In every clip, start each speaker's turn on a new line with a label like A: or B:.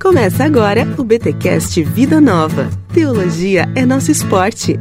A: Começa agora o BTcast Vida Nova. Teologia é nosso esporte.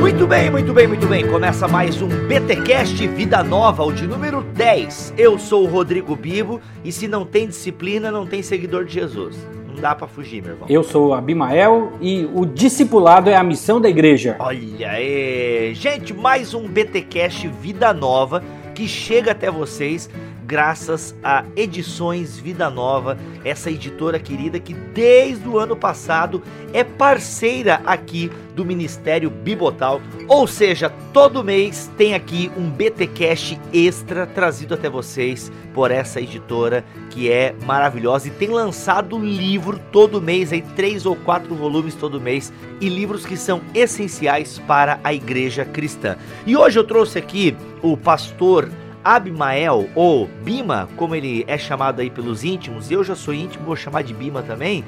B: Muito bem, muito bem, muito bem. Começa mais um BTcast Vida Nova, o de número 10. Eu sou o Rodrigo Bibo e se não tem disciplina, não tem seguidor de Jesus. Não dá pra fugir, meu irmão.
C: Eu sou o Abimael e o discipulado é a missão da igreja.
B: Olha aí. Gente, mais um BTcast Vida Nova que chega até vocês graças a Edições Vida Nova, essa editora querida que desde o ano passado é parceira aqui do Ministério Bibotal, ou seja, todo mês tem aqui um BT Cash extra trazido até vocês por essa editora que é maravilhosa e tem lançado livro todo mês, aí três ou quatro volumes todo mês e livros que são essenciais para a igreja cristã. E hoje eu trouxe aqui o pastor Abimael, ou Bima, como ele é chamado aí pelos íntimos, eu já sou íntimo, vou chamar de Bima também.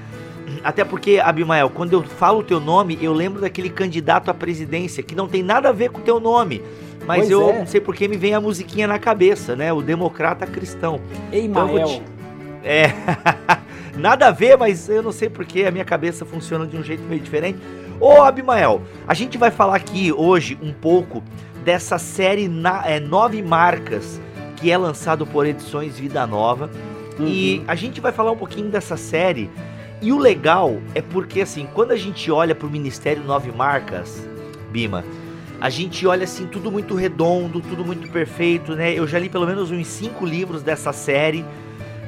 B: Até porque, Abimael, quando eu falo o teu nome, eu lembro daquele candidato à presidência, que não tem nada a ver com o teu nome. Mas
C: Pois
B: eu
C: é.
B: não sei porque me vem a musiquinha na cabeça, né? O democrata cristão.
C: Ei,
B: Então te- É, nada a ver, mas eu não sei porque a minha cabeça funciona de um jeito meio diferente. Ô, Abimael, a gente vai falar aqui hoje um pouco dessa série na, é, Nove Marcas, que é lançado por Edições Vida Nova. E a gente vai falar um pouquinho dessa série. E o legal é porque, assim, quando a gente olha pro Ministério Nove Marcas, Bima, a gente olha assim, tudo muito redondo, tudo muito perfeito, né? Eu já li pelo menos uns cinco livros dessa série.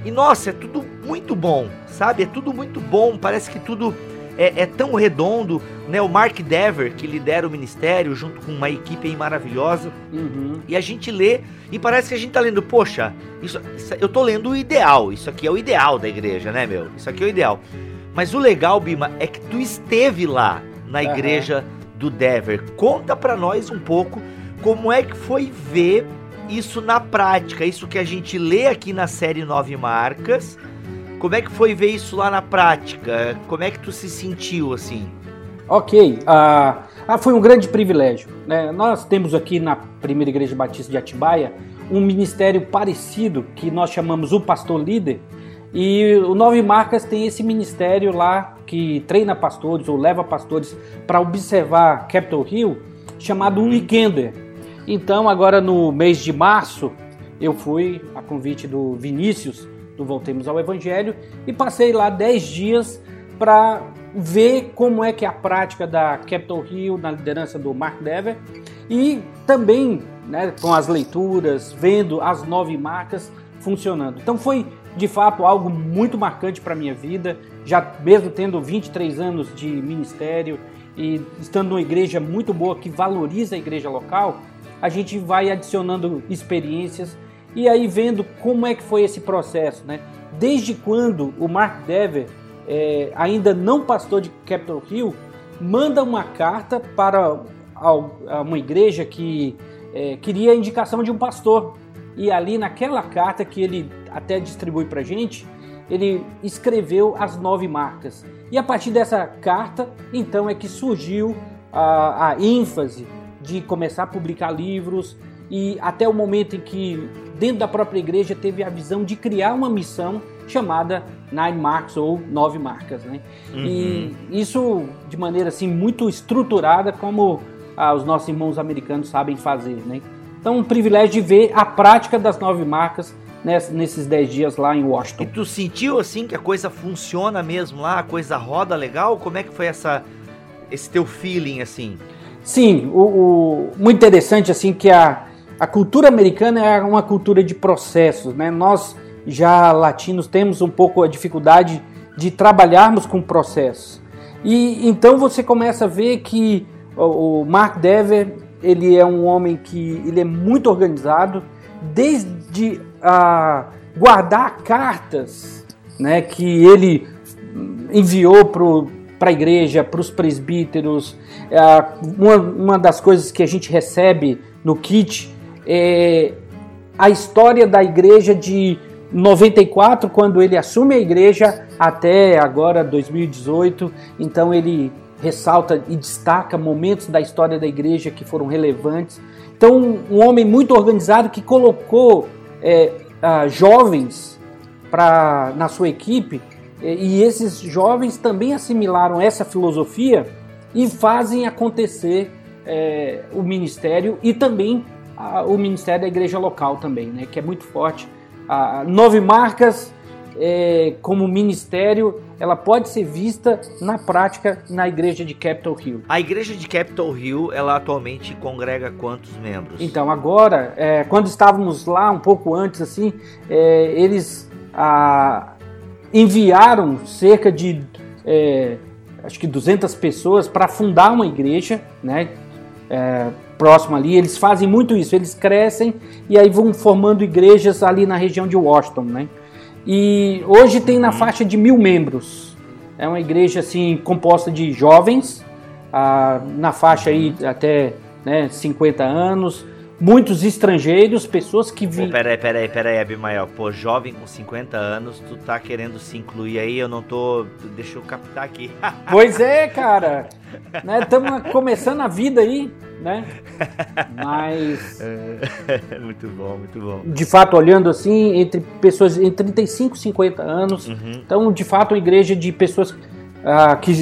B: E nossa, é tudo muito bom, sabe? É tudo muito bom, parece que tudo é, é tão redondo, né? O Mark Dever, que lidera o ministério, junto com uma equipe aí maravilhosa,
C: Uhum.
B: e a gente lê e parece que a gente tá lendo, poxa, isso, isso- eu tô lendo o ideal, isso aqui é o ideal da igreja, né, meu? Isso aqui é o ideal. Mas o legal, Bima, é que tu esteve lá na igreja do Dever. Conta pra nós um pouco como é que foi ver isso na prática, isso que a gente lê aqui na série Nove Marcas. Como é que foi ver isso lá na prática? Como é que tu se sentiu assim?
C: Ok, ah, ah, foi um grande privilégio. né? Nós temos aqui na Primeira Igreja Batista de Atibaia um ministério parecido que nós chamamos o Pastor Líder. E o Nove Marcas tem esse ministério lá que treina pastores ou leva pastores para observar Capitol Hill, chamado Weekender. Então, agora no mês de março, eu fui a convite do Vinícius, do Voltemos ao Evangelho, e passei lá 10 dias para ver como é que é a prática da Capitol Hill na liderança do Mark Dever e também né, com as leituras, vendo as nove marcas funcionando. Então foi de fato algo muito marcante para minha vida, já mesmo tendo 23 anos de ministério e estando numa igreja muito boa que valoriza a igreja local, a gente vai adicionando experiências e aí vendo como é que foi esse processo, né? Desde quando o Mark Dever, é, ainda não pastor de Capitol Hill, manda uma carta para uma igreja que é, queria a indicação de um pastor. E ali naquela carta que ele até distribui para gente, ele escreveu as nove marcas. E a partir dessa carta, então é que surgiu a, a ênfase de começar a publicar livros e até o momento em que dentro da própria igreja teve a visão de criar uma missão chamada Nine Marks ou Nove Marcas, né? E isso de maneira assim muito estruturada como ah, os nossos irmãos americanos sabem fazer, né? Então um privilégio de ver a prática das nove marcas ness- nesses dez dias lá em
B: E
C: Washington.
B: tu sentiu assim que a coisa funciona mesmo lá, a coisa roda legal? Como é que foi essa esse teu feeling assim?
C: Sim, o, o- muito interessante assim que a, a cultura americana é uma cultura de processos, né? Nós já latinos temos um pouco a dificuldade de trabalharmos com processos. E então você começa a ver que o, Mark Dever ele é um homem que ele é muito organizado, desde a guardar cartas, né, que ele enviou para a igreja, para os presbíteros. É, uma, uma das coisas que a gente recebe no kit é a história da igreja de 94, quando ele assume a igreja, até agora 2018. Então ele ressalta e destaca momentos da história da igreja que foram relevantes. Então, um homem muito organizado que colocou é, uh, jovens pra, na sua equipe e esses jovens também assimilaram essa filosofia e fazem acontecer é, o ministério e também a, o ministério da igreja local também, né, que é muito forte. A Nove Marcas é, como ministério, ela pode ser vista na prática na igreja de Capitol Hill.
B: A igreja de Capitol Hill, ela atualmente congrega quantos membros?
C: Então, agora, é, quando estávamos lá um pouco antes, assim, é, eles a, enviaram cerca de, é, acho que 200 pessoas para fundar uma igreja, né? Próximo ali, eles fazem muito isso, eles crescem e aí vão formando igrejas ali na região de Washington, né? E hoje tem na faixa de mil membros. É uma igreja assim composta de jovens, ah, na faixa aí até né, 50 anos, muitos estrangeiros, pessoas que vivem.
B: Peraí, peraí, peraí, Abimael. Pô, jovem com 50 anos, tu tá querendo se incluir aí, eu não tô. Deixa eu captar aqui.
C: pois é, cara. Estamos né, começando a vida aí né? Mas.
B: É, muito bom, muito bom.
C: De fato, olhando assim, entre pessoas entre 35 e 50 anos. Uhum. Então, de fato, uma igreja de pessoas uh, que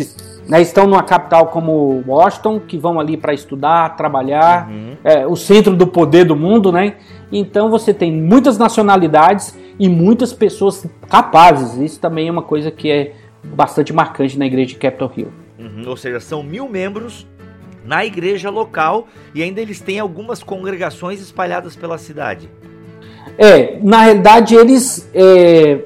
C: né, estão numa capital como Washington, que vão ali para estudar, trabalhar, uhum. é, o centro do poder do mundo, né? Então você tem muitas nacionalidades e muitas pessoas capazes. Isso também é uma coisa que é bastante marcante na igreja de Capitol Hill.
B: Uhum. Ou seja, são mil membros na igreja local e ainda eles têm algumas congregações espalhadas pela cidade.
C: É, na realidade eles é,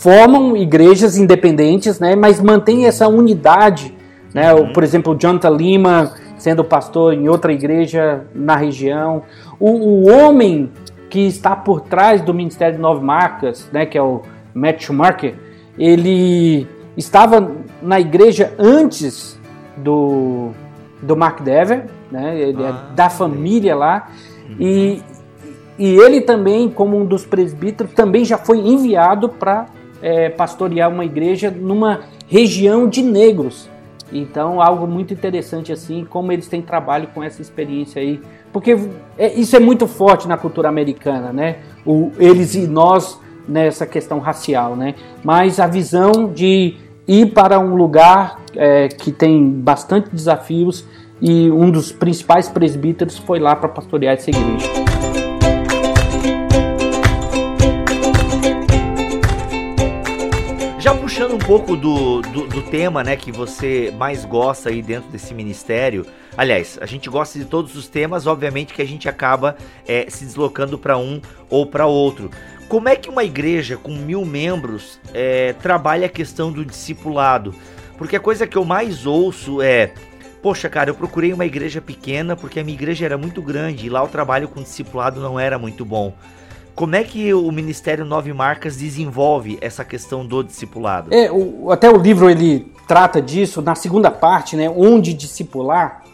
C: formam igrejas independentes, né, mas mantêm essa unidade. Né? Uhum. Por exemplo, o Jonathan Lima sendo pastor em outra igreja na região. O, o homem que está por trás do Ministério de Nove Marcas, né, que é o Matt Schumacher, ele estava na igreja antes do do Mark Dever, né? Ele é ah, é da família lá. Uhum. E, e ele também, como um dos presbíteros, também já foi enviado para é, pastorear uma igreja numa região de negros. Então, algo muito interessante assim, como eles têm trabalho com essa experiência aí. Porque é, isso é muito forte na cultura americana, né? O, eles e nós nessa questão racial, né? Mas a visão de ir para um lugar é, que tem bastante desafios e um dos principais presbíteros foi lá para pastorear essa igreja.
B: Puxando um pouco do, do, do, tema né, que você mais gosta aí dentro desse ministério, aliás, a gente gosta de todos os temas, obviamente que a gente acaba é, se deslocando para um ou para outro. Como é que uma igreja com mil membros é, trabalha a questão do discipulado? Porque a coisa que eu mais ouço é: Poxa, cara, eu procurei uma igreja pequena porque a minha igreja era muito grande e lá o trabalho com discipulado não era muito bom. Como é que o Ministério Nove Marcas desenvolve essa questão do discipulado?
C: É, o, até o livro ele trata disso na segunda parte, né? Onde discipular,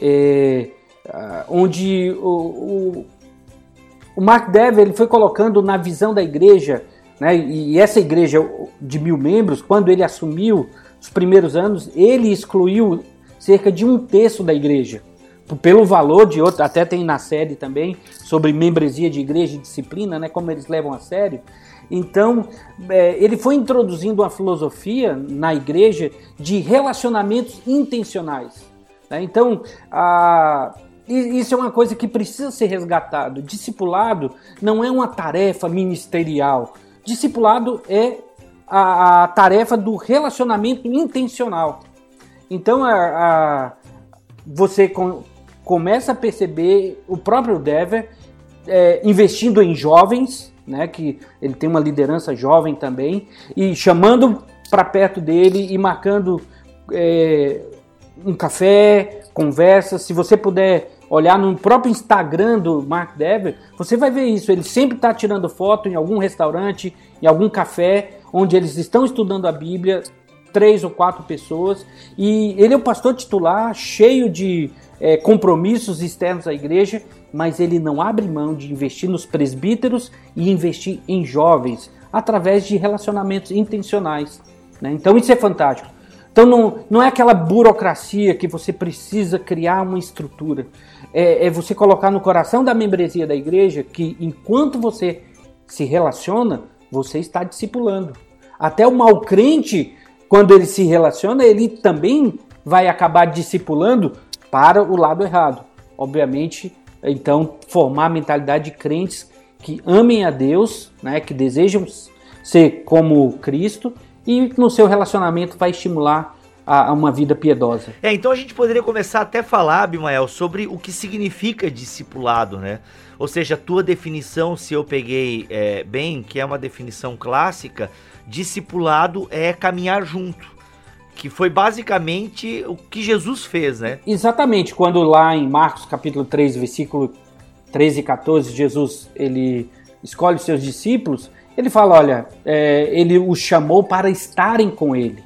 C: é, onde o, o Mark Dever ele foi colocando na visão da igreja, né, e essa igreja de mil membros, quando ele assumiu os primeiros anos, ele excluiu cerca de um terço da igreja. Pelo valor de outro, até tem na série também sobre membresia de igreja e disciplina, né, como eles levam a sério. Então, é, ele foi introduzindo uma filosofia na igreja de relacionamentos intencionais. Né? Então, a, isso é uma coisa que precisa ser resgatado. Discipulado não é uma tarefa ministerial. Discipulado é a, a tarefa do relacionamento intencional. Então a, a, você começa a perceber o próprio Dever é, investindo em jovens, né, que ele tem uma liderança jovem também, e chamando para perto dele e marcando é, um café, conversa. Se você puder olhar no próprio Instagram do Mark Dever, você vai ver isso. Ele sempre está tirando foto em algum restaurante, em algum café, onde eles estão estudando a Bíblia, três ou quatro pessoas. E ele é o pastor titular, cheio de é, compromissos externos à igreja, mas ele não abre mão de investir nos presbíteros e investir em jovens através de relacionamentos intencionais. Né? Então isso é fantástico. Então não, não é aquela burocracia que você precisa criar uma estrutura. É, é você colocar no coração da membresia da igreja que enquanto você se relaciona, você está discipulando. Até o mal crente, quando ele se relaciona, ele também vai acabar discipulando para o lado errado. Obviamente, então, formar a mentalidade de crentes que amem a Deus, né, que desejam ser como Cristo e no seu relacionamento vai estimular a, a, uma vida piedosa.
B: É, então a gente poderia começar até a falar, Abimael, sobre o que significa discipulado, né? Ou seja, a tua definição, se eu peguei é, bem, que é uma definição clássica, discipulado é caminhar junto. Que foi basicamente o que Jesus fez, né?
C: Exatamente, quando lá em Marcos capítulo 3, versículo 13 e 14, Jesus ele escolhe os seus discípulos, ele fala, olha, é, ele os chamou para estarem com ele.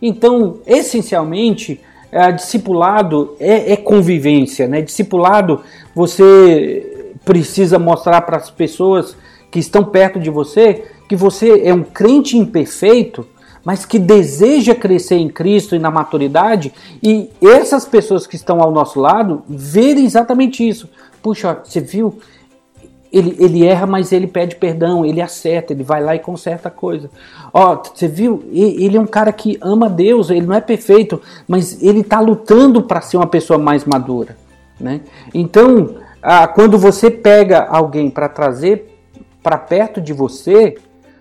C: Então, essencialmente, é, discipulado é, é, convivência, né? Discipulado, você precisa mostrar para as pessoas que estão perto de você que você é um crente imperfeito, mas que deseja crescer em Cristo e na maturidade, e essas pessoas que estão ao nosso lado verem exatamente isso. Puxa, você viu? Ele, ele erra, mas ele pede perdão, ele acerta, ele vai lá e conserta a coisa. Ó, você viu? Ele é um cara que ama Deus, ele não é perfeito, mas ele está lutando para ser uma pessoa mais madura. Né? Então, quando você pega alguém para trazer para perto de você,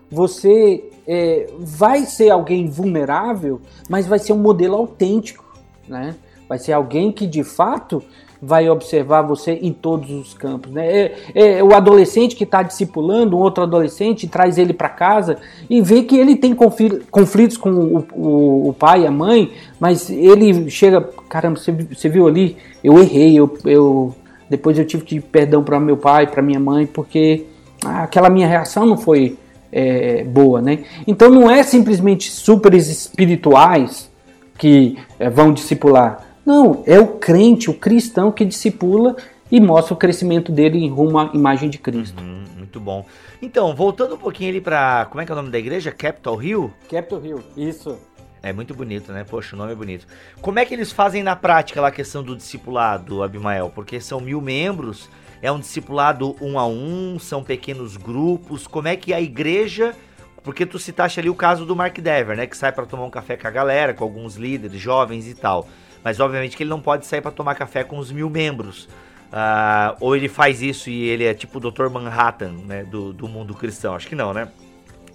C: você é, vai ser alguém vulnerável, mas vai ser um modelo autêntico, né? Vai ser alguém que de fato vai observar você em todos os campos. Né? É, é o adolescente que está discipulando um outro adolescente, traz ele para casa e vê que ele tem conflitos com o, o, o, pai, a mãe, mas ele chega, caramba, você, você viu ali? Eu errei, eu, eu depois eu tive que pedir perdão para meu pai, para minha mãe, porque aquela minha reação não foi é, boa, né? Então não é simplesmente super espirituais que é, vão discipular. Não, é o crente, o cristão que discipula e mostra o crescimento dele em rumo à imagem de Cristo.
B: Uhum, muito bom. Então, voltando um pouquinho ali para como é que é o nome da igreja? Capitol Hill?
C: Capitol Hill, isso.
B: É muito bonito, né? Poxa, o nome é bonito. Como é que eles fazem na prática lá a questão do discipulado, Abimael? Porque são mil membros é um discipulado um a um? São pequenos grupos? Como é que a igreja. Porque tu citaste ali o caso do Mark Dever, né? Que sai para tomar um café com a galera, com alguns líderes, jovens e tal. Mas obviamente que ele não pode sair para tomar café com os mil membros. Uh, ou ele faz isso e ele é tipo o Dr. Manhattan, né? Do, do mundo cristão. Acho que não, né?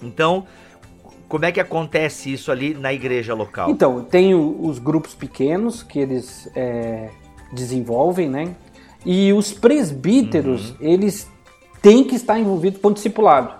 B: Então, como é que acontece isso ali na igreja local?
C: Então, tem os grupos pequenos que eles é, desenvolvem, né? E os presbíteros, uhum. eles têm que estar envolvidos com o discipulado,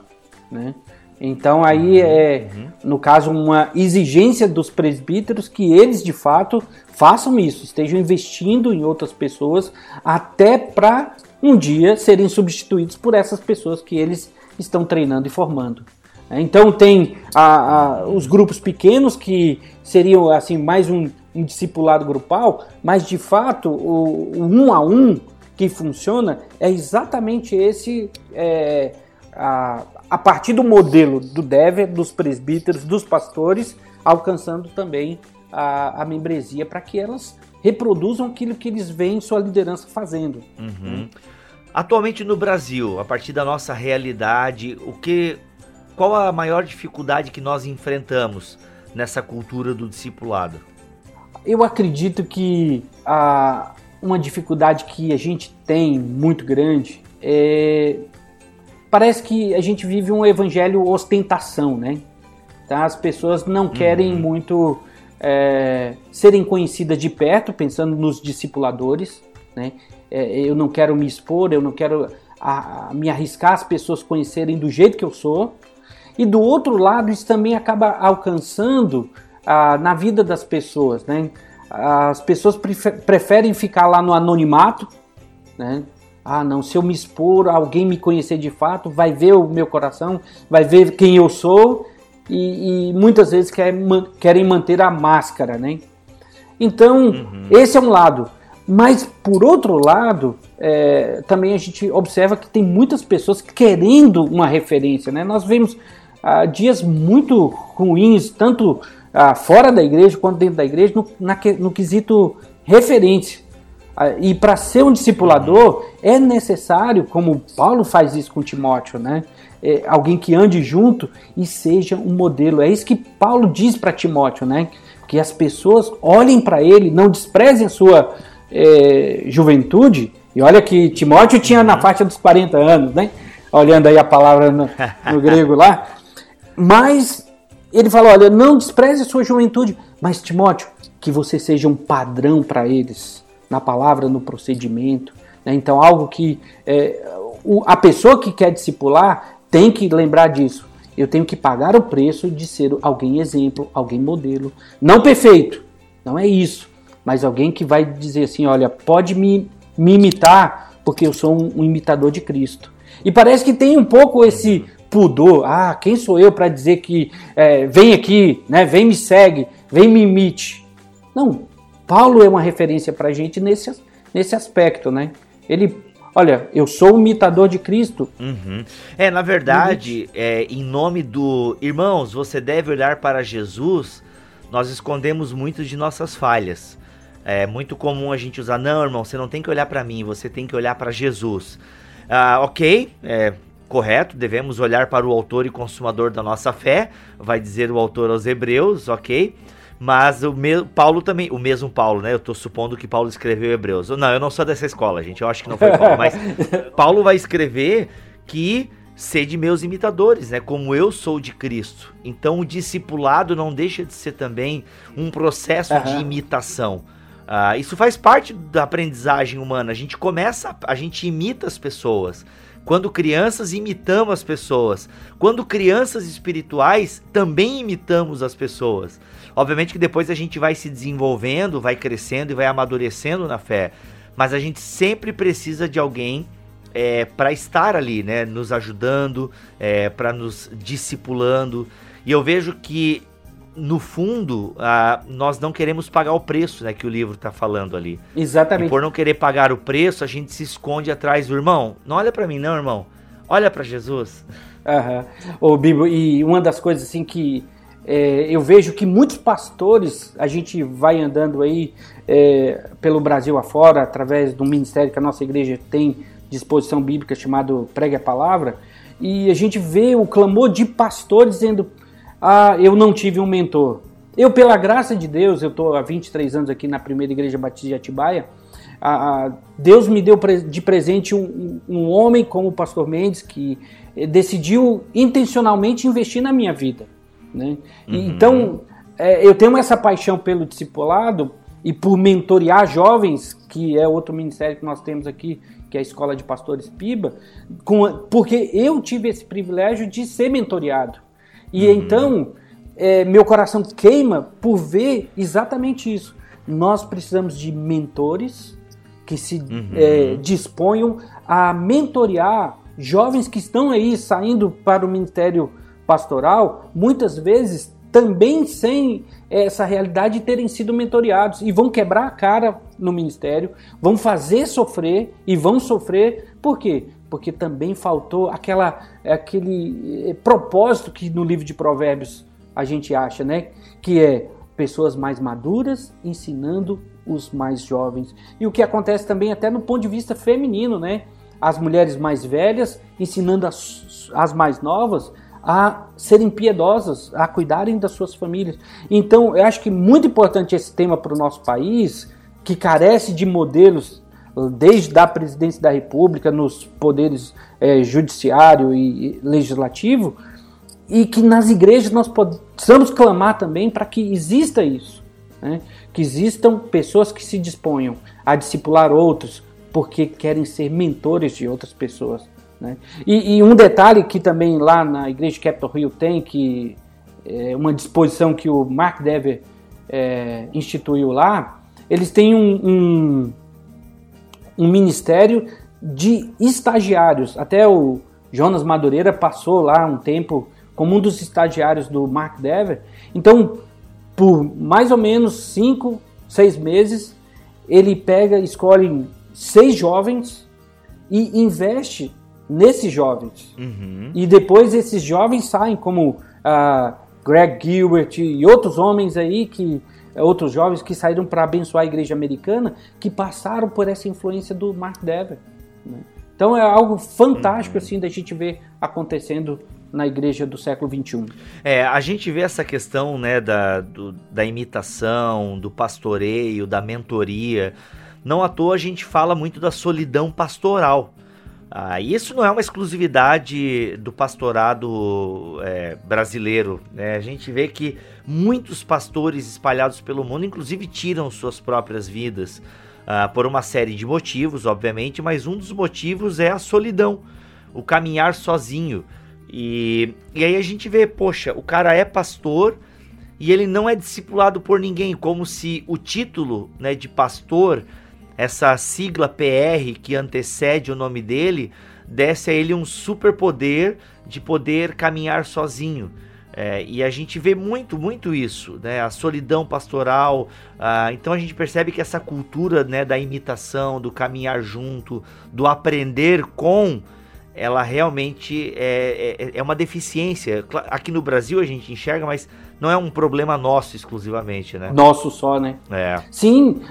C: né? Então aí uhum. é, uhum. no caso, uma exigência dos presbíteros que eles de fato façam isso, estejam investindo em outras pessoas até para um dia serem substituídos por essas pessoas que eles estão treinando e formando. Então tem a, a, os grupos pequenos que seriam assim mais um, um discipulado grupal, mas de fato o, o um a um que funciona é exatamente esse, é, a, a partir do modelo do Dever, dos presbíteros, dos pastores, alcançando também a, a membresia para que elas reproduzam aquilo que eles veem sua liderança fazendo.
B: Uhum. Atualmente no Brasil, a partir da nossa realidade, o que, qual a maior dificuldade que nós enfrentamos nessa cultura do discipulado?
C: Eu acredito que a, uma dificuldade que a gente tem muito grande é. Parece que a gente vive um evangelho ostentação, né? Tá? As pessoas não querem uhum. muito é, serem conhecidas de perto, pensando nos discipuladores, né? É, eu não quero me expor, eu não quero a, a, me arriscar as pessoas conhecerem do jeito que eu sou. E do outro lado, isso também acaba alcançando a, na vida das pessoas, né? as pessoas preferem ficar lá no anonimato, né? Ah, não, se eu me expor, alguém me conhecer de fato, vai ver o meu coração, vai ver quem eu sou e, e muitas vezes querem, querem manter a máscara, né? Então, uhum. esse é um lado. Mas, por outro lado, é, também a gente observa que tem muitas pessoas querendo uma referência, né? Nós vemos ah, dias muito ruins, tanto ah, fora da igreja quanto dentro da igreja, no, na, no quesito referência. E para ser um discipulador é necessário, como Paulo faz isso com Timóteo, né? É, alguém que ande junto e seja um modelo. É isso que Paulo diz para Timóteo, né? Que as pessoas olhem para ele, não desprezem a sua é, juventude. E olha que Timóteo tinha na faixa dos 40 anos, né? Olhando aí a palavra no, no grego lá. Mas ele falou: olha, não despreze a sua juventude, mas Timóteo, que você seja um padrão para eles na palavra, no procedimento. Né? Então, algo que é, a pessoa que quer discipular tem que lembrar disso. Eu tenho que pagar o preço de ser alguém exemplo, alguém modelo. Não perfeito, não é isso. Mas alguém que vai dizer assim: olha, pode me, me imitar, porque eu sou um, um imitador de Cristo. E parece que tem um pouco esse pudor. Ah, quem sou eu para dizer que é, vem aqui, né, vem me segue, vem me imite? Não, Paulo é uma referência para a gente nesse, nesse aspecto, né? Ele, olha, eu sou um imitador de Cristo.
B: Uhum. É, na verdade, é, em nome do. Irmãos, você deve olhar para Jesus, nós escondemos muito de nossas falhas. É muito comum a gente usar, não, irmão, você não tem que olhar para mim, você tem que olhar para Jesus. Ah, ok, é, correto, devemos olhar para o autor e consumador da nossa fé, vai dizer o autor aos Hebreus, ok? Mas o mesmo Paulo também, o mesmo Paulo, né? Eu tô supondo que Paulo escreveu Hebreus. Não, eu não sou dessa escola, gente. Eu acho que não foi Paulo, mas Paulo vai escrever que sede meus imitadores, né? Como eu sou de Cristo. Então o discipulado não deixa de ser também um processo uhum. de imitação. Uh, isso faz parte da aprendizagem humana. A gente começa, a gente imita as pessoas. Quando crianças imitamos as pessoas. Quando crianças espirituais também imitamos as pessoas. Obviamente que depois a gente vai se desenvolvendo, vai crescendo e vai amadurecendo na fé. Mas a gente sempre precisa de alguém é, para estar ali, né? Nos ajudando, é, para nos discipulando. E eu vejo que no fundo, uh, nós não queremos pagar o preço né, que o livro está falando ali.
C: Exatamente.
B: E por não querer pagar o preço, a gente se esconde atrás do irmão. Não olha para mim, não, irmão. Olha para Jesus.
C: Uhum. O Bibo, e uma das coisas assim que é, eu vejo que muitos pastores, a gente vai andando aí é, pelo Brasil afora, através do ministério que a nossa igreja tem disposição bíblica chamado Pregue a Palavra, e a gente vê o clamor de pastores dizendo ah, eu não tive um mentor. Eu, pela graça de Deus, eu estou há 23 anos aqui na primeira igreja batista de Atibaia. Ah, Deus me deu de presente um, um homem como o pastor Mendes que decidiu intencionalmente investir na minha vida. Né? Uhum. Então, é, eu tenho essa paixão pelo discipulado e por mentorear jovens, que é outro ministério que nós temos aqui, que é a Escola de Pastores Piba, com, porque eu tive esse privilégio de ser mentoreado. E uhum. então, é, meu coração queima por ver exatamente isso. Nós precisamos de mentores que se uhum. é, disponham a mentorear jovens que estão aí saindo para o ministério pastoral, muitas vezes também sem essa realidade de terem sido mentoreados e vão quebrar a cara no ministério, vão fazer sofrer e vão sofrer, por quê? Porque também faltou aquela, aquele eh, propósito que no livro de Provérbios a gente acha, né? Que é pessoas mais maduras ensinando os mais jovens. E o que acontece também até no ponto de vista feminino, né? As mulheres mais velhas ensinando as, as mais novas a serem piedosas, a cuidarem das suas famílias. Então, eu acho que muito importante esse tema para o nosso país, que carece de modelos desde a presidência da República, nos poderes é, judiciário e legislativo, e que nas igrejas nós possamos clamar também para que exista isso, né? que existam pessoas que se disponham a discipular outros porque querem ser mentores de outras pessoas. Né? E, e, um detalhe que também lá na igreja Capitol Hill tem, que é uma disposição que o Mark Dever é, instituiu lá, eles têm um, um um ministério de estagiários. Até o Jonas Madureira passou lá um tempo como um dos estagiários do Mark Dever. Então, por mais ou menos cinco, seis meses, ele pega, escolhe seis jovens e investe nesses jovens. Uhum. E depois esses jovens saem como uh, Greg Gilbert e outros homens aí que outros jovens que saíram para abençoar a igreja americana, que passaram por essa influência do Mark Dever. Né? Então é algo fantástico uhum. assim da gente ver acontecendo na igreja do século XXI.
B: É, a gente vê essa questão né, da, do, da imitação, do pastoreio, da mentoria. Não à toa a gente fala muito da solidão pastoral. Ah, isso não é uma exclusividade do pastorado é, brasileiro. Né? A gente vê que muitos pastores espalhados pelo mundo, inclusive, tiram suas próprias vidas ah, por uma série de motivos, obviamente, mas um dos motivos é a solidão, o caminhar sozinho. E, e aí a gente vê, poxa, o cara é pastor e ele não é discipulado por ninguém, como se o título né, de pastor essa sigla PR que antecede o nome dele desse a ele um superpoder de poder caminhar sozinho. É, e a gente vê muito, muito isso, né? A solidão pastoral. Ah, então a gente percebe que essa cultura né, da imitação, do caminhar junto, do aprender com, ela realmente é, é, é uma deficiência. Aqui no Brasil a gente enxerga, mas não é um problema nosso exclusivamente, né?
C: Nosso só, né?
B: É.
C: Sim,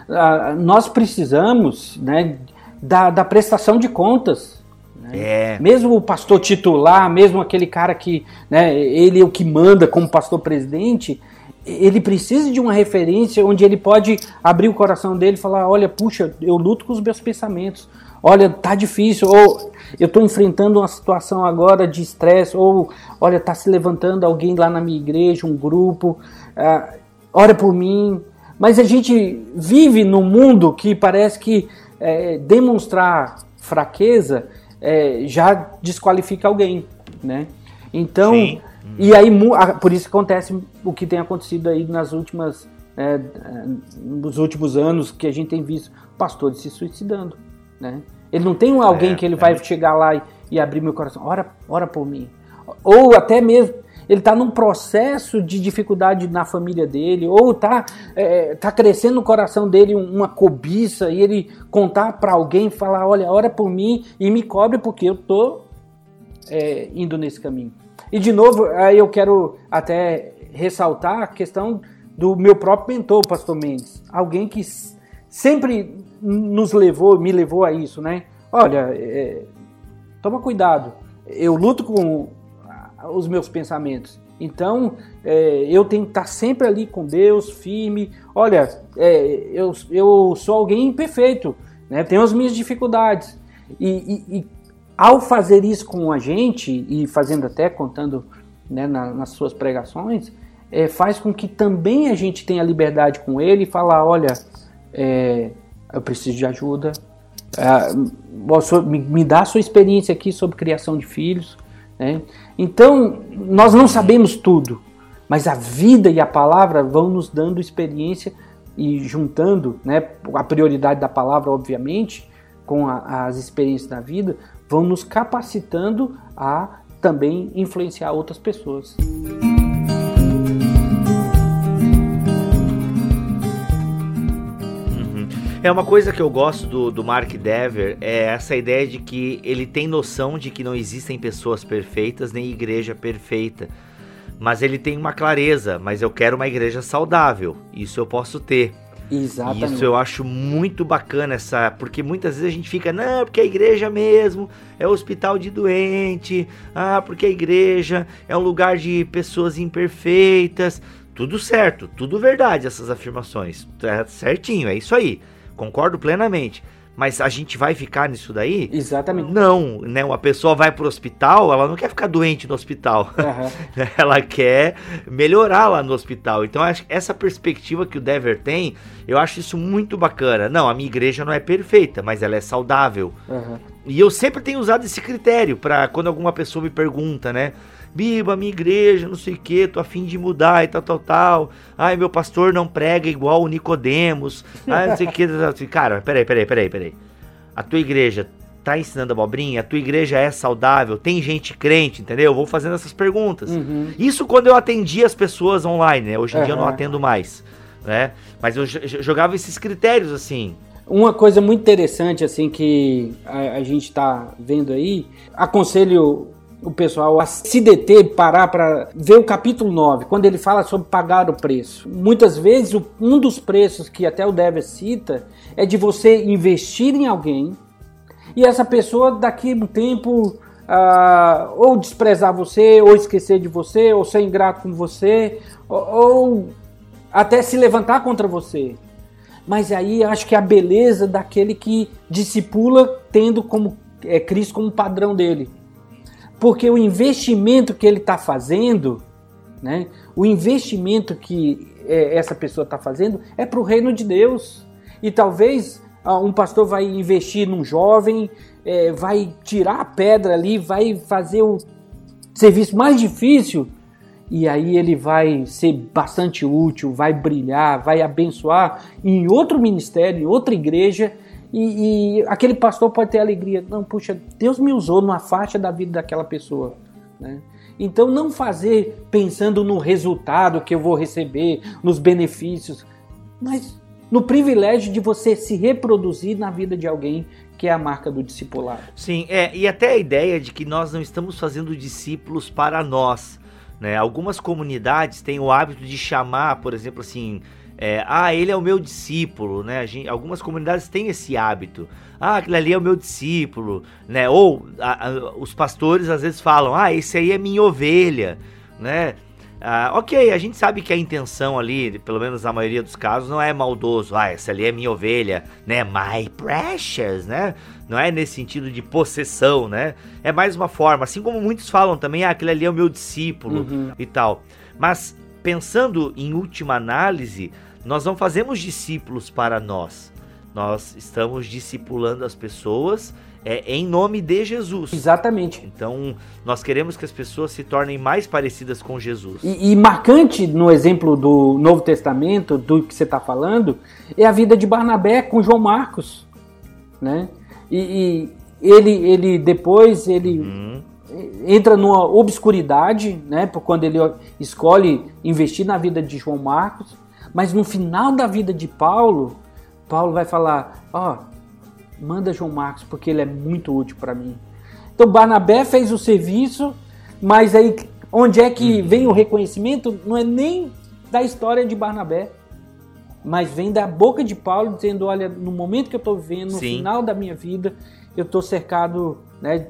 C: nós precisamos né, da, da prestação de contas. Né?
B: É.
C: Mesmo o pastor titular, mesmo aquele cara que né, ele é o que manda como pastor presidente, ele precisa de uma referência onde ele pode abrir o coração dele e falar: olha, puxa, eu luto com os meus pensamentos. Olha, tá difícil. Ou eu estou enfrentando uma situação agora de estresse, ou olha, está se levantando alguém lá na minha igreja, um grupo, uh, ora por mim. Mas a gente vive num mundo que parece que é, demonstrar fraqueza é, já desqualifica alguém, né? Então, Sim. e aí por isso acontece o que tem acontecido aí nas últimas, é, nos últimos anos que a gente tem visto pastores se suicidando, né? Ele não tem alguém é, que ele vai é. chegar lá e, e, abrir meu coração. Ora, ora por mim. Ou até mesmo ele está num processo de dificuldade na família dele, ou está é, tá crescendo no coração dele uma cobiça e ele contar para alguém, falar, olha, ora por mim e me cobre porque eu tô é, indo nesse caminho. E de novo, aí eu quero até ressaltar a questão do meu próprio mentor, o Pastor Mendes, alguém que sempre nos levou, me levou a isso, né? Olha, é, toma cuidado. Eu luto com os meus pensamentos. Então, é, eu tenho que estar sempre ali com Deus, firme. Olha, é, eu, eu sou alguém imperfeito, né? tenho as minhas dificuldades. E, e, e, ao fazer isso com a gente, e fazendo até, contando né, na, nas suas pregações, é, faz com que também a gente tenha liberdade com ele e falar, olha, é, eu preciso de ajuda. É, me, me dá a sua experiência aqui sobre criação de filhos. Né? Então, nós não sabemos tudo, mas a vida e a palavra vão nos dando experiência e juntando né, a prioridade da palavra, obviamente, com a, as experiências da vida, vão nos capacitando a também influenciar outras pessoas.
B: É uma coisa que eu gosto do, do Mark Dever é essa ideia de que ele tem noção de que não existem pessoas perfeitas nem igreja perfeita. Mas ele tem uma clareza, mas eu quero uma igreja saudável. Isso eu posso ter.
C: Exatamente.
B: Isso eu acho muito bacana essa, porque muitas vezes a gente fica, não, porque a igreja mesmo é hospital de doente, ah, porque a igreja é um lugar de pessoas imperfeitas. Tudo certo, tudo verdade essas afirmações. É certinho, é isso aí. Concordo plenamente. Mas a gente vai ficar nisso daí?
C: Exatamente.
B: Não, né? Uma pessoa vai pro hospital, ela não quer ficar doente no hospital. Uhum. ela quer melhorar lá no hospital. Então, acho essa perspectiva que o Dever tem, eu acho isso muito bacana. Não, a minha igreja não é perfeita, mas ela é saudável. Uhum. E eu sempre tenho usado esse critério para quando alguma pessoa me pergunta, né? Biba, minha igreja, não sei o que, tô afim de mudar e tal, tal, tal. Ai, meu pastor não prega igual o Nicodemos. Ai, não sei o que. Cara, peraí, peraí, peraí, peraí. A tua igreja tá ensinando abobrinha? A tua igreja é saudável? Tem gente crente, entendeu? Eu vou fazendo essas perguntas. Uhum. Isso quando eu atendia as pessoas online, né? Hoje em uhum. dia eu não atendo mais, né? Mas eu jogava esses critérios assim.
C: Uma coisa muito interessante assim que a, a gente está vendo aí, aconselho o pessoal a se deter, parar para ver o capítulo 9, quando ele fala sobre pagar o preço. Muitas vezes, um dos preços que até o Dever cita é de você investir em alguém e essa pessoa daqui a um tempo uh, ou desprezar você, ou esquecer de você, ou ser ingrato com você, ou, ou até se levantar contra você. Mas aí acho que é a beleza daquele que discipula tendo como é, Cristo como padrão dele porque o investimento que ele está fazendo, né, o investimento que é, essa pessoa está fazendo é para o reino de Deus. E talvez ah, um pastor vai investir num jovem, é, vai tirar a pedra ali, vai fazer o serviço mais difícil, e aí ele vai ser bastante útil, vai brilhar, vai abençoar em outro ministério, em outra igreja, e, e, aquele pastor pode ter alegria. Não, puxa, Deus me usou numa faixa da vida daquela pessoa. Né? Então, não fazer pensando no resultado que eu vou receber, nos benefícios, mas no privilégio de você se reproduzir na vida de alguém, que é a marca do discipulado.
B: Sim, é, e até a ideia de que nós não estamos fazendo discípulos para nós. Né? Algumas comunidades têm o hábito de chamar, por exemplo, assim, é, ah, ele é o meu discípulo, né? Gente, algumas comunidades têm esse hábito. Ah, aquele ali é o meu discípulo, né? Ou a, a, os pastores às vezes falam, ah, esse aí é minha ovelha, né? Ah, ok, a gente sabe que a intenção ali, pelo menos na maioria dos casos, não é maldoso. Ah, essa ali é minha ovelha, né? My precious, né? Não é nesse sentido de possessão, né? É mais uma forma, assim como muitos falam também, ah, aquele ali é o meu discípulo uhum. e tal. Mas pensando em última análise, nós não fazemos discípulos para nós. Nós estamos discipulando as pessoas é, em nome de Jesus.
C: Exatamente.
B: Então, nós queremos que as pessoas se tornem mais parecidas com Jesus.
C: E, e marcante no exemplo do Novo Testamento, do que você está falando, é a vida de Barnabé com João Marcos. Né? E, e ele, ele depois ele uhum. entra numa obscuridade, né? Por quando ele escolhe investir na vida de João Marcos mas no final da vida de Paulo, Paulo vai falar: Ó, oh, manda João Marcos, porque ele é muito útil para mim. Então Barnabé fez o serviço, mas aí onde é que uhum. vem o reconhecimento? Não é nem da história de Barnabé, mas vem da boca de Paulo dizendo: Olha, no momento que eu estou vivendo, no Sim. final da minha vida, eu estou cercado né,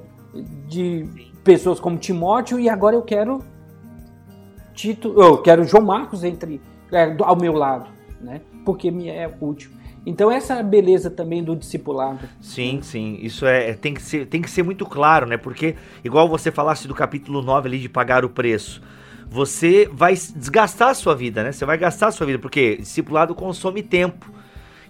C: de pessoas como Timóteo e agora eu quero Tito, eu quero João Marcos entre é, ao meu lado, né? Porque me é útil. Então essa beleza também do discipulado.
B: Sim, sim. Isso é, é tem que ser tem que ser muito claro, né? Porque igual você falasse do capítulo 9 ali de pagar o preço, você vai desgastar a sua vida, né? Você vai gastar a sua vida porque discipulado consome tempo.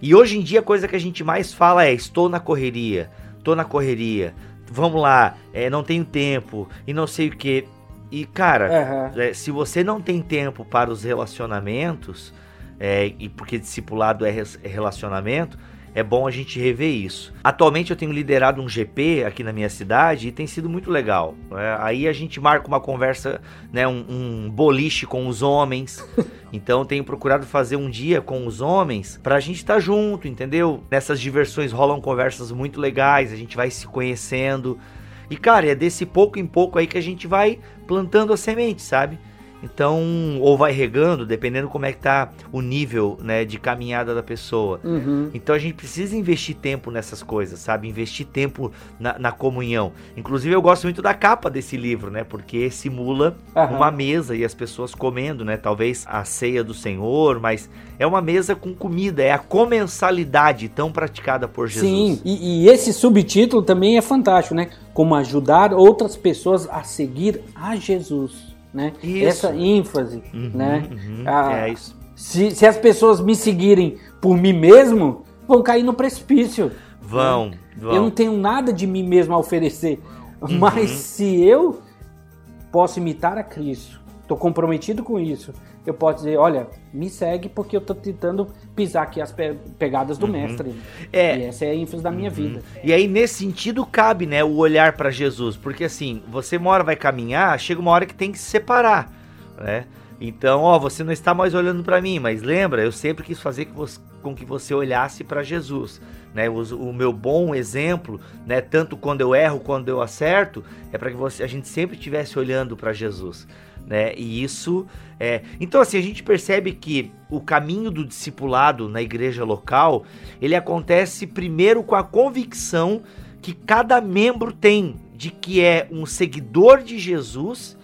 B: E hoje em dia a coisa que a gente mais fala é estou na correria, estou na correria. Vamos lá, é, não tenho tempo e não sei o que. E, cara, uhum. é, se você não tem tempo para os relacionamentos, é, e porque discipulado é, é relacionamento, é bom a gente rever isso. Atualmente eu tenho liderado um GP aqui na minha cidade e tem sido muito legal. É, aí a gente marca uma conversa, né, um, um boliche com os homens. Então tenho procurado fazer um dia com os homens pra gente estar tá junto, entendeu? Nessas diversões rolam conversas muito legais, a gente vai se conhecendo. E cara, é desse pouco em pouco aí que a gente vai plantando a semente, sabe? Então, ou vai regando, dependendo como é que tá o nível, né, de caminhada da pessoa. Uhum. Então a gente precisa investir tempo nessas coisas, sabe? Investir tempo na, na, comunhão. Inclusive eu gosto muito da capa desse livro, né? Porque simula uhum. uma mesa e as pessoas comendo, né? Talvez a ceia do Senhor, mas é uma mesa com comida, é a comensalidade tão praticada por Jesus.
C: Sim, e, e esse subtítulo também é fantástico, né? Como ajudar outras pessoas a seguir a Jesus né? Isso. Essa ênfase, uhum, né? Uhum, ah, é isso. Se, se as pessoas me seguirem por mim mesmo, vão cair no precipício.
B: Vão, né? vão.
C: Eu não tenho nada de mim mesmo a oferecer, uhum. mas se eu posso imitar a Cristo, estou comprometido com isso, eu posso dizer, olha, me segue porque eu estou tentando pisar aqui as pe pegadas do uhum. mestre. É. E essa é a ênfase da minha uhum. vida.
B: E aí, nesse sentido, cabe, né, o olhar para Jesus. Porque assim, você uma hora vai caminhar, chega uma hora que tem que se separar, né? Então, ó, você não está mais olhando para mim, mas lembra, eu sempre quis fazer com que você olhasse para Jesus. Né, o, o, meu bom exemplo, né, tanto quando eu erro quando eu acerto, é para que você, a gente sempre estivesse olhando para Jesus. Né? E isso é. Então, assim, a gente percebe que o caminho do discipulado na igreja local ele acontece primeiro com a convicção que cada membro tem de que é um seguidor de Jesus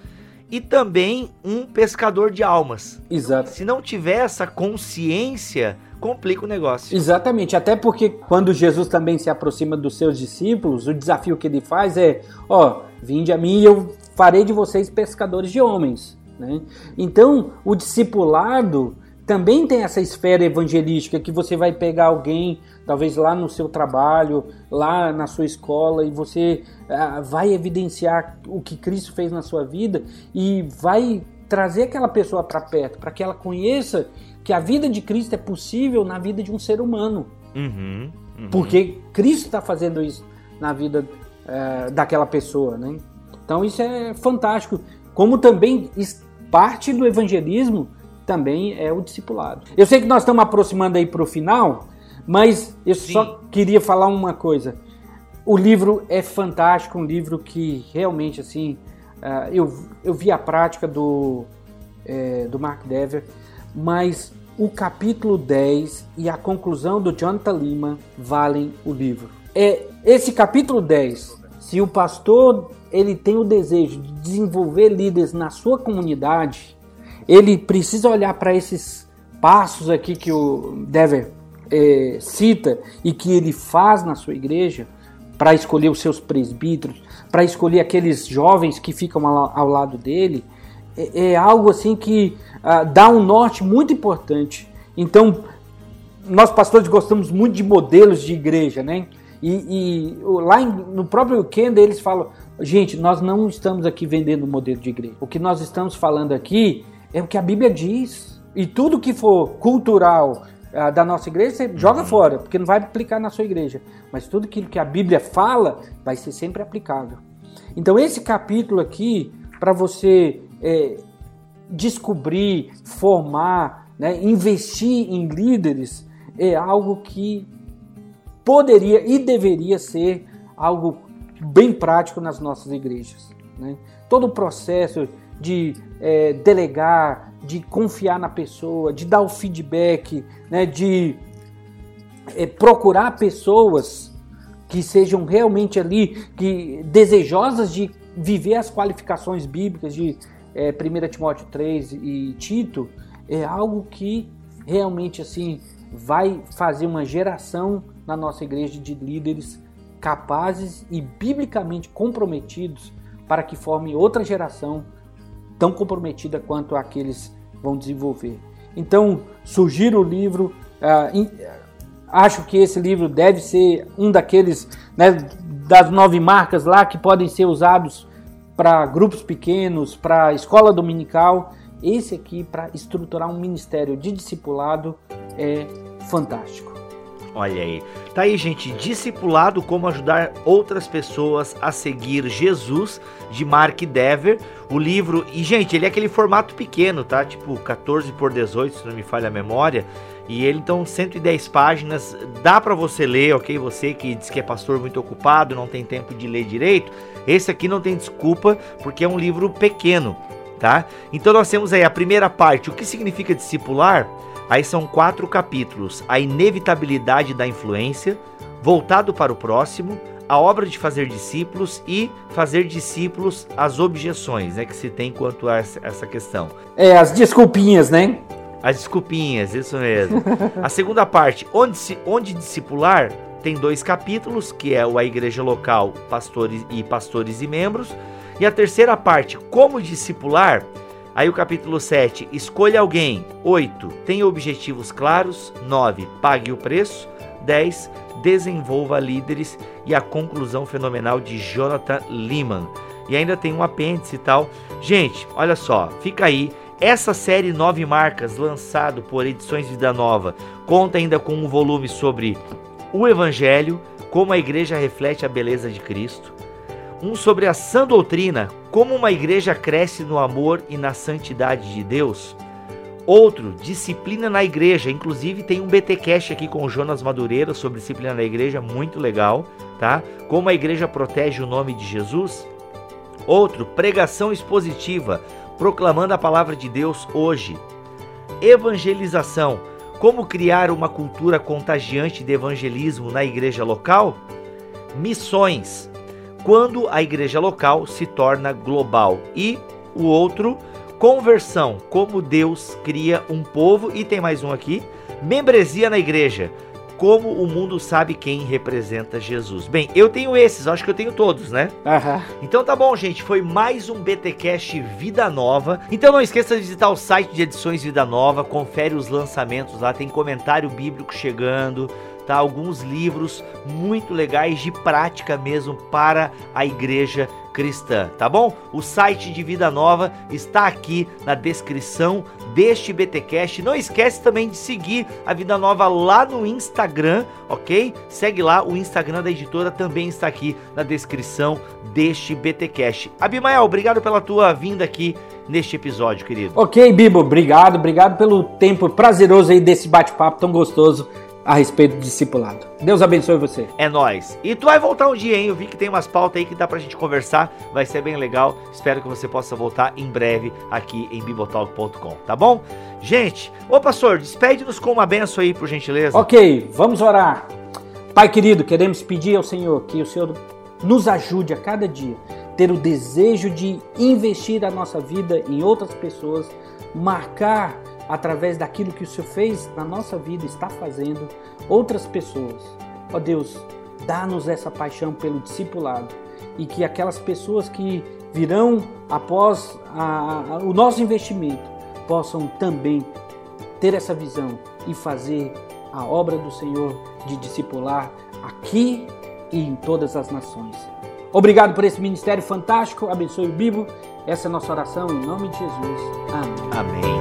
B: e também um pescador de almas.
C: Exato.
B: Se não tiver essa consciência, complica o negócio.
C: Exatamente, até porque quando Jesus também se aproxima dos seus discípulos, o desafio que ele faz é: ó, vinde a mim e eu farei de vocês pescadores de homens. Né? Então, o discipulado também tem essa esfera evangelística que você vai pegar alguém, talvez lá no seu trabalho, lá na sua escola, e você ah, vai evidenciar o que Cristo fez na sua vida e vai trazer aquela pessoa para perto, para que ela conheça que a vida de Cristo é possível na vida de um ser humano.
B: Uhum,
C: uhum. Porque Cristo está fazendo isso na vida eh, daquela pessoa. Né? Então isso é fantástico. Como também parte do evangelismo também é o discipulado. Eu sei que nós estamos aproximando aí para o final, mas eu Sim. só queria falar uma coisa. O livro é fantástico, um livro que realmente assim uh, eu, eu vi a prática do, é, do Mark Dever, mas o capítulo 10 e a conclusão do Jonathan Lima valem o livro. É esse capítulo 10. Se o pastor ele tem o desejo de desenvolver líderes na sua comunidade, ele precisa olhar para esses passos aqui que o Dever é, cita e que ele faz na sua igreja para escolher os seus presbíteros, para escolher aqueles jovens que ficam ao, lado dele, é, é, algo assim que ah, dá um norte muito importante. Então, nós pastores gostamos muito de modelos de igreja, né? E, e lá em, no próprio Kenda eles falam, gente, nós não estamos aqui vendendo modelo de igreja. O que nós estamos falando aqui é o que a Bíblia diz. E tudo que for cultural uh, da nossa igreja, você joga fora, porque não vai aplicar na sua igreja. Mas tudo aquilo que a Bíblia fala vai ser sempre aplicável. Então, esse capítulo aqui, para você é, descobrir, formar, né, investir em líderes, é algo que poderia e deveria ser algo bem prático nas nossas igrejas. Né? Todo o processo de é, delegar, de confiar na pessoa, de dar o feedback, né, de é, procurar pessoas que sejam realmente ali que desejosas de viver as qualificações bíblicas de é, 1 Timóteo 3 e Tito, é algo que realmente assim vai fazer uma geração na nossa igreja de líderes capazes e biblicamente comprometidos para que formem outra geração tão comprometida quanto aqueles vão desenvolver. Então, surgir o livro, uh, acho que esse livro deve ser um daqueles né, das nove marcas lá que podem ser usados para grupos pequenos, para escola dominical. Esse aqui, para estruturar um ministério de discipulado, é fantástico.
B: Olha aí. Tá aí, gente, Discipulado como ajudar outras pessoas a seguir Jesus de Mark Dever. O livro, e gente, ele é aquele formato pequeno, tá? Tipo 14 por 18, se não me falha a memória. E ele então 110 páginas, dá para você ler, OK? Você que diz que é pastor muito ocupado, não tem tempo de ler direito, esse aqui não tem desculpa, porque é um livro pequeno, tá? Então nós temos aí a primeira parte, o que significa discipular? Aí são quatro capítulos: a inevitabilidade da influência, voltado para o próximo, a obra de fazer discípulos e fazer discípulos as objeções né, que se tem quanto a essa questão.
C: É, as desculpinhas, né?
B: As desculpinhas, isso mesmo. a segunda parte, onde, se, onde discipular, tem dois capítulos, que é o A Igreja Local, Pastores e Pastores e Membros. E a terceira parte, como discipular, Aí o capítulo 7, escolha alguém. 8, tenha objetivos claros. 9, pague o preço. 10, desenvolva líderes. E a conclusão fenomenal de Jonathan Lehman. E ainda tem um apêndice e tal. Gente, olha só, fica aí. Essa série Nove Marcas, lançado por Edições Vida Nova, conta ainda com um volume sobre o Evangelho, como a igreja reflete a beleza de Cristo Um sobre a sã doutrina, como uma igreja cresce no amor e na santidade de Deus. Outro, disciplina na igreja. Inclusive tem um BTcast aqui com o Jonas Madureira sobre disciplina na igreja, muito legal, tá? Como a igreja protege o nome de Jesus. Outro, pregação expositiva, proclamando a palavra de Deus hoje. Evangelização, como criar uma cultura contagiante de evangelismo na igreja local. Missões, quando a igreja local se torna global. E o outro, conversão, como Deus cria um povo. E tem mais um aqui, membresia na igreja como o mundo sabe quem representa Jesus. Bem, eu tenho esses, acho que eu tenho todos, né?
C: Aham.
B: Então tá bom, gente, foi mais um BTcast Vida Nova. Então não esqueça de visitar o site de Edições Vida Nova, confere os lançamentos lá, tem comentário bíblico chegando, tá? Alguns livros muito legais de prática mesmo para a igreja cristã, tá bom? O site de Vida Nova está aqui na descrição deste BTcast. Não esquece também de seguir a Vida Nova lá no Instagram, ok? Segue lá, o Instagram da editora também está aqui na descrição deste BTcast. Abimael, obrigado pela tua vinda aqui neste episódio, querido.
C: Ok, Bibo, obrigado, obrigado pelo tempo prazeroso aí desse bate-papo tão gostoso a respeito do discipulado. Deus abençoe você.
B: É nóis. E tu vai voltar um dia, hein? Eu vi que tem umas pautas aí que dá pra gente conversar. Vai ser bem legal. Espero que você possa voltar em breve aqui em bibotalk.com, tá bom? Gente, ô pastor, despede-nos com uma benção aí, por gentileza.
C: Ok, vamos orar. Pai querido, queremos pedir ao Senhor que o Senhor nos ajude a cada dia ter o desejo de investir a nossa vida em outras pessoas, marcar através daquilo que o Senhor fez na nossa vida, está fazendo, outras pessoas. Ó Deus, dá-nos essa paixão pelo discipulado e que aquelas pessoas que virão após a, a, o nosso investimento possam também ter essa visão e fazer a obra do Senhor de discipular aqui e em todas as nações. Obrigado por esse ministério fantástico. Abençoe o Bibo. Essa é a nossa oração em nome de Jesus. Amém.
B: Amém.